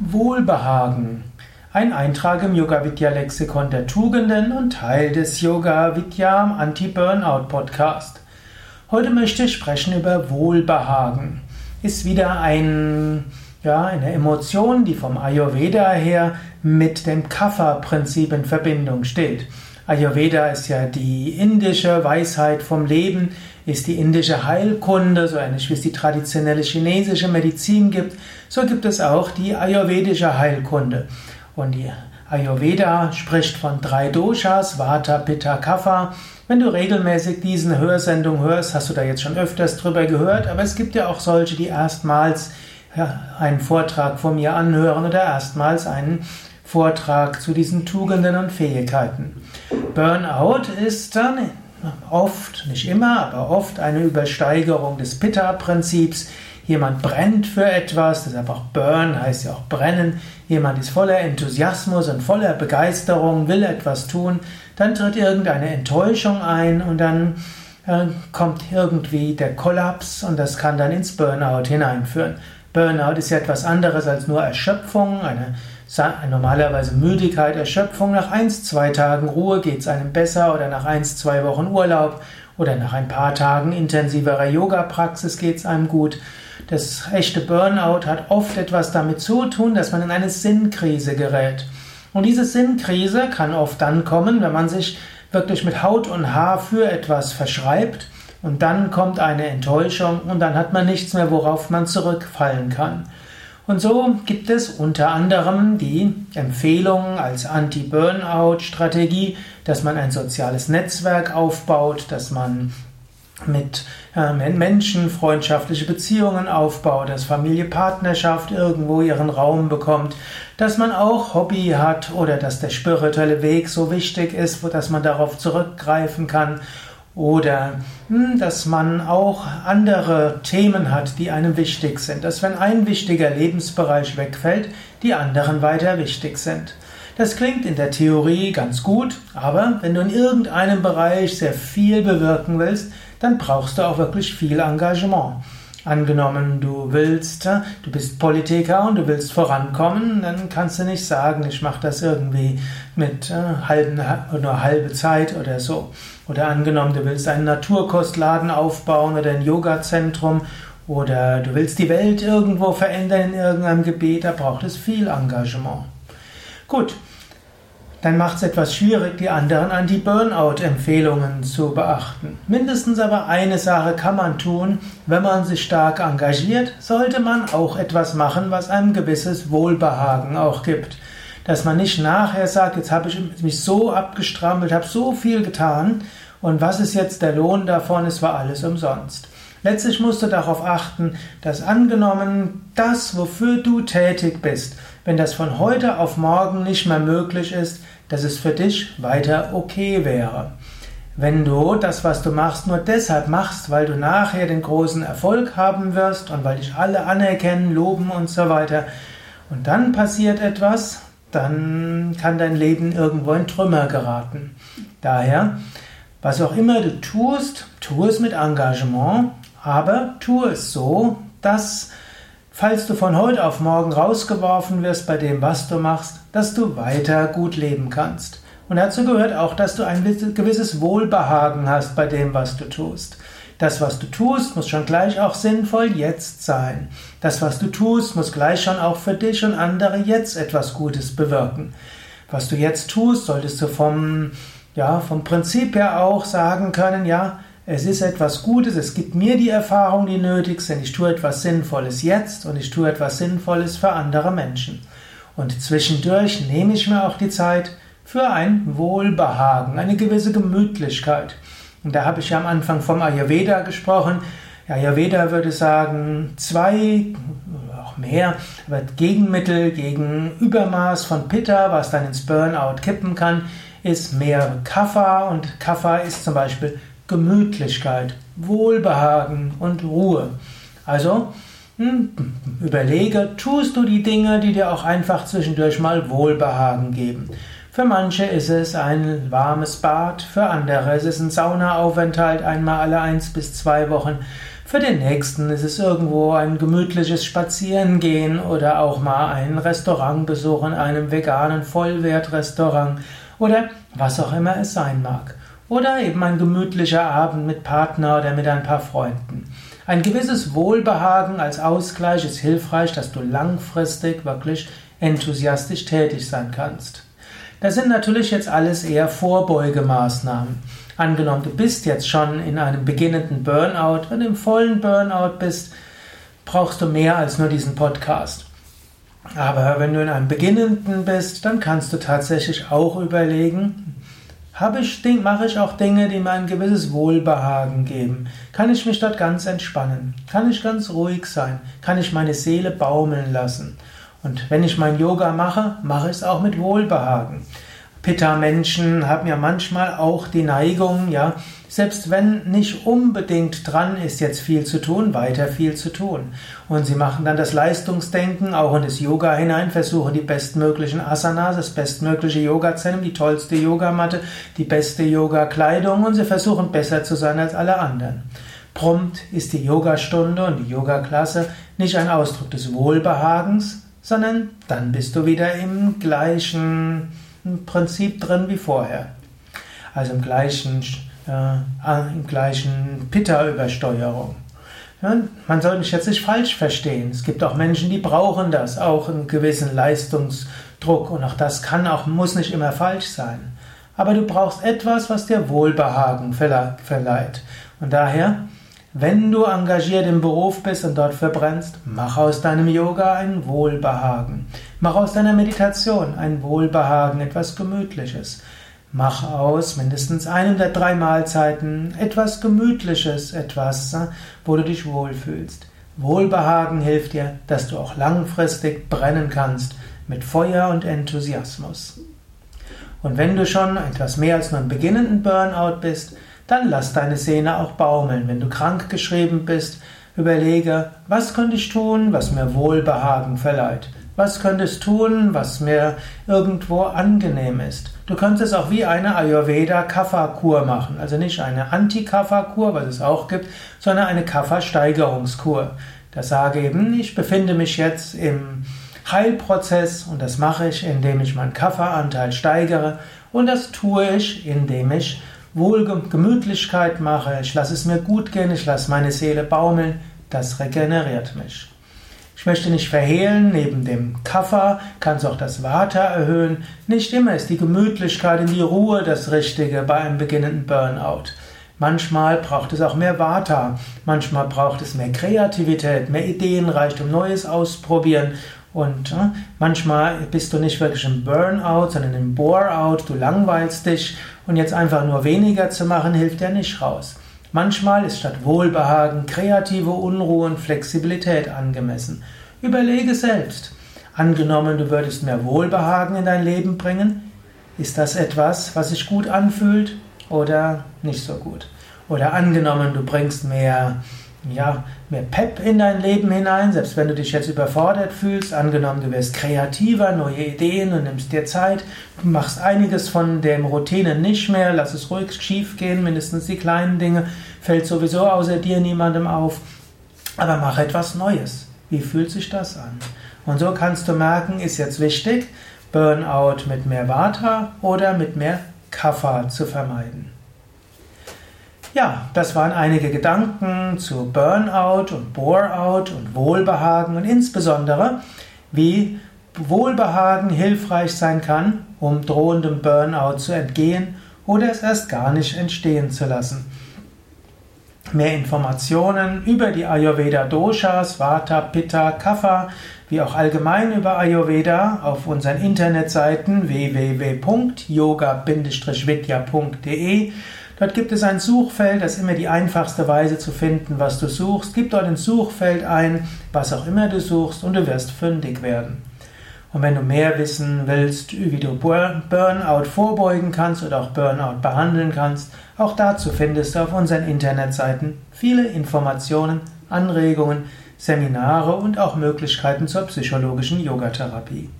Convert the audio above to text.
Wohlbehagen. Ein Eintrag im Yoga Vidya Lexikon der Tugenden und Teil des Yoga Vidya Anti-Burnout Podcast. Heute möchte ich sprechen über Wohlbehagen. Ist wieder ein, ja, eine Emotion, die vom Ayurveda her mit dem Kapha-Prinzip in Verbindung steht. Ayurveda ist ja die indische Weisheit vom Leben, ist die indische Heilkunde, so ähnlich wie es die traditionelle chinesische Medizin gibt, so gibt es auch die ayurvedische Heilkunde. Und die Ayurveda spricht von drei Doshas, Vata, Pitta, Kapha. Wenn du regelmäßig diesen Hörsendung hörst, hast du da jetzt schon öfters drüber gehört, aber es gibt ja auch solche, die erstmals einen Vortrag von mir anhören oder erstmals einen Vortrag zu diesen Tugenden und Fähigkeiten. Burnout ist dann oft, nicht immer, aber oft eine Übersteigerung des Pitta-Prinzips. Jemand brennt für etwas, deshalb auch Burn heißt ja auch brennen. Jemand ist voller Enthusiasmus und voller Begeisterung, will etwas tun. Dann tritt irgendeine Enttäuschung ein und dann äh, kommt irgendwie der Kollaps und das kann dann ins Burnout hineinführen. Burnout ist ja etwas anderes als nur Erschöpfung, eine normalerweise Müdigkeit, Erschöpfung. Nach eins, zwei Tagen Ruhe geht es einem besser oder nach eins, zwei Wochen Urlaub oder nach ein paar Tagen intensiverer Yoga-Praxis geht es einem gut. Das echte Burnout hat oft etwas damit zu tun, dass man in eine Sinnkrise gerät. Und diese Sinnkrise kann oft dann kommen, wenn man sich wirklich mit Haut und Haar für etwas verschreibt und dann kommt eine Enttäuschung und dann hat man nichts mehr, worauf man zurückfallen kann. Und so gibt es unter anderem die Empfehlung als Anti-Burnout-Strategie, dass man ein soziales Netzwerk aufbaut, dass man mit äh, Menschen freundschaftliche Beziehungen aufbaut, dass Familie, Partnerschaft irgendwo ihren Raum bekommt, dass man auch Hobby hat oder dass der spirituelle Weg so wichtig ist, dass man darauf zurückgreifen kann oder hm, dass man auch andere Themen hat, die einem wichtig sind. Dass wenn ein wichtiger Lebensbereich wegfällt, die anderen weiter wichtig sind. Das klingt in der Theorie ganz gut, aber wenn du in irgendeinem Bereich sehr viel bewirken willst, dann brauchst du auch wirklich viel Engagement. Angenommen, du willst, du bist Politiker und du willst vorankommen, dann kannst du nicht sagen, ich mache das irgendwie mit halben, nur halbe Zeit oder so. Oder angenommen, du willst einen Naturkostladen aufbauen oder ein Yoga-Zentrum oder du willst die Welt irgendwo verändern in irgendeinem Gebiet, da braucht es viel Engagement. Gut, dann macht es etwas schwierig, die anderen Anti-Burnout-Empfehlungen zu beachten. Mindestens aber eine Sache kann man tun, wenn man sich stark engagiert, sollte man auch etwas machen, was einem gewisses Wohlbehagen auch gibt. Dass man nicht nachher sagt, jetzt habe ich mich so abgestrampelt, habe so viel getan und was ist jetzt der Lohn davon, es war alles umsonst. Letztlich musst du darauf achten, dass angenommen das, wofür du tätig bist, wenn das von heute auf morgen nicht mehr möglich ist, dass es für dich weiter okay wäre. Wenn du das, was du machst, nur deshalb machst, weil du nachher den großen Erfolg haben wirst und weil dich alle anerkennen, loben und so weiter, und dann passiert etwas, dann kann dein Leben irgendwo in Trümmer geraten. Daher, was auch immer du tust, tu es mit Engagement aber tu es so, dass, falls du von heute auf morgen rausgeworfen wirst bei dem, was du machst, dass du weiter gut leben kannst. Und dazu gehört auch, dass du ein gewisses Wohlbehagen hast bei dem, was du tust. Das, was du tust, muss schon gleich auch sinnvoll jetzt sein. Das, was du tust, muss gleich schon auch für dich und andere jetzt etwas Gutes bewirken. Was du jetzt tust, solltest du vom, ja, vom Prinzip her auch sagen können, ja, es ist etwas Gutes, es gibt mir die Erfahrung, die nötig sind. Ich tue etwas Sinnvolles jetzt und ich tue etwas Sinnvolles für andere Menschen. Und zwischendurch nehme ich mir auch die Zeit für ein Wohlbehagen, eine gewisse Gemütlichkeit. Und da habe ich ja am Anfang vom Ayurveda gesprochen. Ayurveda würde sagen, zwei, auch mehr, aber Gegenmittel gegen Übermaß von Pitta, was dann ins Burnout kippen kann, ist mehr Kapha und Kapha ist zum Beispiel Gemütlichkeit, Wohlbehagen und Ruhe. Also hm, überlege, tust du die Dinge, die dir auch einfach zwischendurch mal Wohlbehagen geben. Für manche ist es ein warmes Bad, für andere ist es ein Saunaaufenthalt einmal alle eins bis zwei Wochen. Für den nächsten ist es irgendwo ein gemütliches Spazierengehen oder auch mal ein Restaurantbesuch in einem veganen Vollwertrestaurant oder was auch immer es sein mag. Oder eben ein gemütlicher Abend mit Partner oder mit ein paar Freunden. Ein gewisses Wohlbehagen als Ausgleich ist hilfreich, dass du langfristig wirklich enthusiastisch tätig sein kannst. Das sind natürlich jetzt alles eher Vorbeugemaßnahmen. Angenommen, du bist jetzt schon in einem beginnenden Burnout, wenn du im vollen Burnout bist, brauchst du mehr als nur diesen Podcast. Aber wenn du in einem beginnenden bist, dann kannst du tatsächlich auch überlegen, habe ich, mache ich auch Dinge, die mir ein gewisses Wohlbehagen geben? Kann ich mich dort ganz entspannen? Kann ich ganz ruhig sein? Kann ich meine Seele baumeln lassen? Und wenn ich mein Yoga mache, mache ich es auch mit Wohlbehagen. Pitta-Menschen haben ja manchmal auch die Neigung, ja, selbst wenn nicht unbedingt dran ist, jetzt viel zu tun, weiter viel zu tun. Und sie machen dann das Leistungsdenken auch in das Yoga hinein, versuchen die bestmöglichen Asanas, das bestmögliche Yoga-Zentrum, die tollste Yogamatte, die beste Yoga-Kleidung und sie versuchen besser zu sein als alle anderen. Prompt ist die Yogastunde und die Yogaklasse nicht ein Ausdruck des Wohlbehagens, sondern dann bist du wieder im gleichen Prinzip drin wie vorher. Also im gleichen, äh, im gleichen Pitta-Übersteuerung. Ja, man soll mich jetzt nicht falsch verstehen. Es gibt auch Menschen, die brauchen das, auch einen gewissen Leistungsdruck. Und auch das kann auch, muss nicht immer falsch sein. Aber du brauchst etwas, was dir Wohlbehagen verleiht. Und daher wenn du engagiert im Beruf bist und dort verbrennst, mach aus deinem Yoga ein Wohlbehagen. Mach aus deiner Meditation ein Wohlbehagen, etwas Gemütliches. Mach aus mindestens einem der drei Mahlzeiten etwas Gemütliches, etwas, äh, wo du dich wohlfühlst. Wohlbehagen hilft dir, dass du auch langfristig brennen kannst mit Feuer und Enthusiasmus. Und wenn du schon etwas mehr als nur im beginnenden Burnout bist, dann lass deine Sehne auch baumeln. Wenn du krank geschrieben bist, überlege, was könnte ich tun, was mir Wohlbehagen verleiht? Was könntest tun, was mir irgendwo angenehm ist? Du könntest auch wie eine Ayurveda-Kapha-Kur machen. Also nicht eine Anti-Kapha-Kur, was es auch gibt, sondern eine Kapha-Steigerungskur. Das sage eben, ich befinde mich jetzt im Heilprozess und das mache ich, indem ich meinen Kapha-Anteil steigere und das tue ich, indem ich wohl Gemütlichkeit mache, ich lasse es mir gut gehen, ich lasse meine Seele baumeln, das regeneriert mich. Ich möchte nicht verhehlen, neben dem Kaffer kannst du auch das Vata erhöhen. Nicht immer ist die Gemütlichkeit und die Ruhe das Richtige bei einem beginnenden Burnout. Manchmal braucht es auch mehr Vata, manchmal braucht es mehr Kreativität, mehr Ideenreichtum, Neues ausprobieren und äh, manchmal bist du nicht wirklich im Burnout, sondern im Boreout, du langweilst dich und jetzt einfach nur weniger zu machen, hilft dir nicht raus. Manchmal ist statt Wohlbehagen kreative Unruhe und Flexibilität angemessen. Überlege selbst. Angenommen, du würdest mehr Wohlbehagen in dein Leben bringen, ist das etwas, was sich gut anfühlt oder nicht so gut? Oder angenommen, du bringst mehr ja, mehr Pep in dein Leben hinein, selbst wenn du dich jetzt überfordert fühlst, angenommen du wirst kreativer, neue Ideen und nimmst dir Zeit, du machst einiges von dem Routine nicht mehr, lass es ruhig schief gehen, mindestens die kleinen Dinge, fällt sowieso außer dir niemandem auf, aber mach etwas Neues. Wie fühlt sich das an? Und so kannst du merken, ist jetzt wichtig, Burnout mit mehr Vata oder mit mehr Kapha zu vermeiden. Ja, das waren einige Gedanken zu Burnout und Boreout und Wohlbehagen und insbesondere, wie Wohlbehagen hilfreich sein kann, um drohendem Burnout zu entgehen oder es erst gar nicht entstehen zu lassen. Mehr Informationen über die Ayurveda Doshas, Vata, Pitta, Kapha, wie auch allgemein über Ayurveda auf unseren Internetseiten www.yoga-vidya.de Dort gibt es ein Suchfeld, das ist immer die einfachste Weise zu finden, was du suchst. Gib dort ins Suchfeld ein, was auch immer du suchst und du wirst fündig werden. Und wenn du mehr wissen willst, wie du Burnout vorbeugen kannst oder auch Burnout behandeln kannst, auch dazu findest du auf unseren Internetseiten viele Informationen, Anregungen, Seminare und auch Möglichkeiten zur psychologischen Yogatherapie.